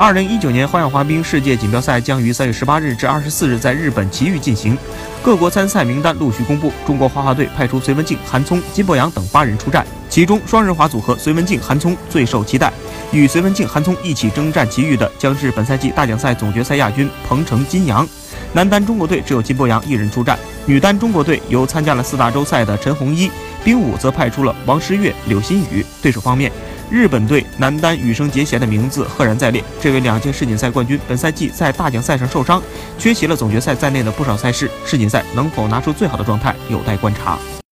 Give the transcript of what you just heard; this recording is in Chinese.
二零一九年花样滑冰世界锦标赛将于三月十八日至二十四日在日本埼玉进行，各国参赛名单陆续公布。中国花滑队派出隋文静、韩聪、金博洋等八人出战，其中双人滑组合隋文静、韩聪最受期待。与隋文静、韩聪一起征战埼玉的将是本赛季大奖赛总决赛亚军彭程金阳。男单中国队只有金博洋一人出战，女单中国队由参加了四大洲赛的陈红一，冰舞则派出了王诗玥、柳鑫宇。对手方面。日本队男单羽生结弦的名字赫然在列。这位两届世锦赛冠军，本赛季在大奖赛上受伤，缺席了总决赛在内的不少赛事。世锦赛能否拿出最好的状态，有待观察。